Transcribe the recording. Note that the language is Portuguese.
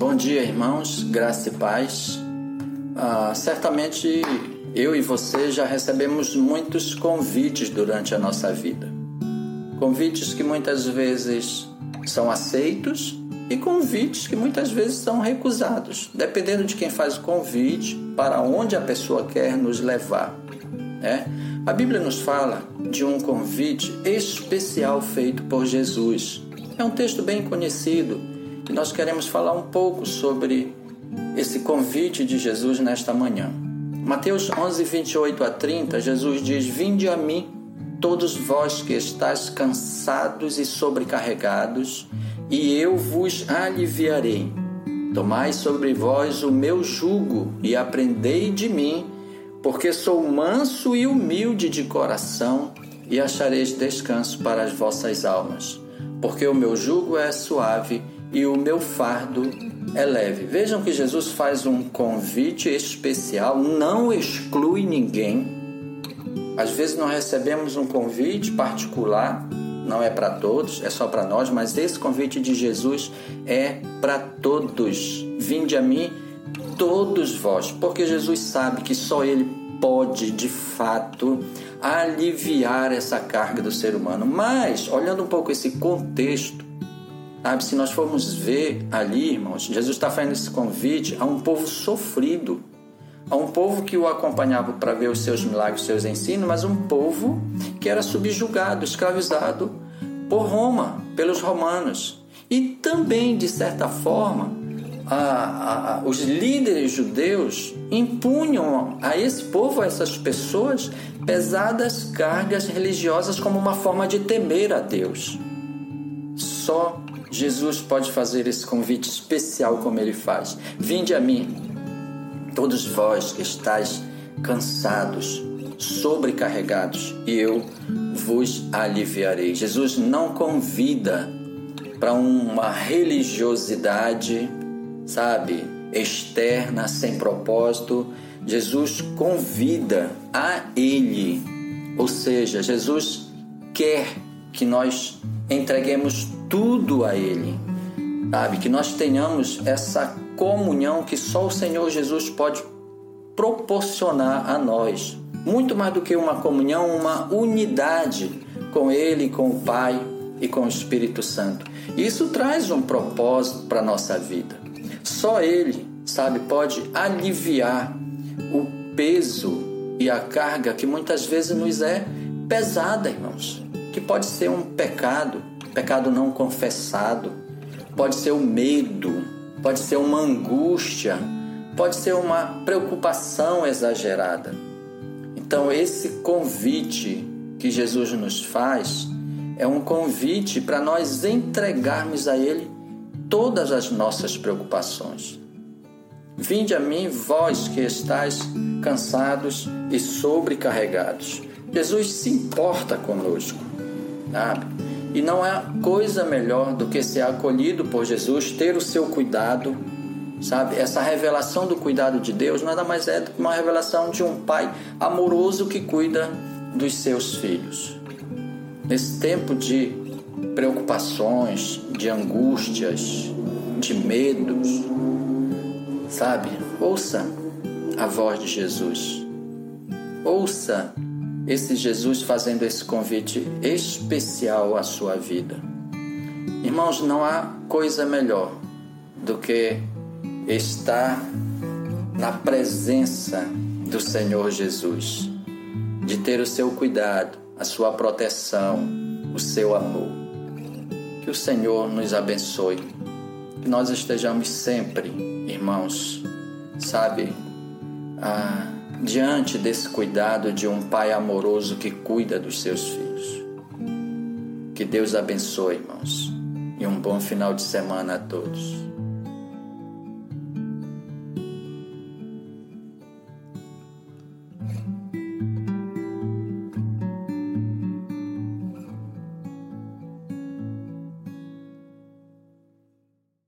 Bom dia, irmãos, graça e paz. Ah, certamente eu e você já recebemos muitos convites durante a nossa vida. Convites que muitas vezes são aceitos e convites que muitas vezes são recusados, dependendo de quem faz o convite, para onde a pessoa quer nos levar. Né? A Bíblia nos fala de um convite especial feito por Jesus. É um texto bem conhecido e nós queremos falar um pouco sobre esse convite de Jesus nesta manhã. Mateus 11, 28 a 30, Jesus diz: Vinde a mim, todos vós que estáis cansados e sobrecarregados, e eu vos aliviarei. Tomai sobre vós o meu jugo e aprendei de mim, porque sou manso e humilde de coração, e achareis descanso para as vossas almas. Porque o meu jugo é suave e o meu fardo é leve. Vejam que Jesus faz um convite especial, não exclui ninguém. Às vezes nós recebemos um convite particular, não é para todos, é só para nós, mas esse convite de Jesus é para todos. Vinde a mim, todos vós, porque Jesus sabe que só Ele pode de fato aliviar essa carga do ser humano. Mas, olhando um pouco esse contexto, Sabe, se nós formos ver ali, irmãos, Jesus está fazendo esse convite a um povo sofrido, a um povo que o acompanhava para ver os seus milagres, os seus ensinos, mas um povo que era subjugado, escravizado por Roma, pelos romanos. E também, de certa forma, a, a, os líderes judeus impunham a esse povo, a essas pessoas, pesadas cargas religiosas como uma forma de temer a Deus. Só Jesus pode fazer esse convite especial como ele faz. Vinde a mim, todos vós que estáis cansados, sobrecarregados, e eu vos aliviarei. Jesus não convida para uma religiosidade, sabe, externa, sem propósito. Jesus convida a Ele, ou seja, Jesus quer que nós entreguemos tudo a Ele, sabe? Que nós tenhamos essa comunhão que só o Senhor Jesus pode proporcionar a nós. Muito mais do que uma comunhão, uma unidade com Ele, com o Pai e com o Espírito Santo. Isso traz um propósito para a nossa vida. Só Ele, sabe, pode aliviar o peso e a carga que muitas vezes nos é pesada, irmãos. Que pode ser um pecado, pecado não confessado, pode ser o medo, pode ser uma angústia, pode ser uma preocupação exagerada. Então, esse convite que Jesus nos faz é um convite para nós entregarmos a Ele todas as nossas preocupações. Vinde a mim, vós que estáis cansados e sobrecarregados. Jesus se importa conosco, sabe? E não há coisa melhor do que ser acolhido por Jesus, ter o seu cuidado, sabe? Essa revelação do cuidado de Deus nada mais é do que uma revelação de um pai amoroso que cuida dos seus filhos. Nesse tempo de preocupações, de angústias, de medos, sabe? Ouça a voz de Jesus. Ouça esse Jesus fazendo esse convite especial à sua vida. Irmãos, não há coisa melhor do que estar na presença do Senhor Jesus, de ter o seu cuidado, a sua proteção, o seu amor. Que o Senhor nos abençoe, que nós estejamos sempre, irmãos, sabe, ah, diante desse cuidado de um pai amoroso que cuida dos seus filhos. Que Deus abençoe, irmãos, e um bom final de semana a todos.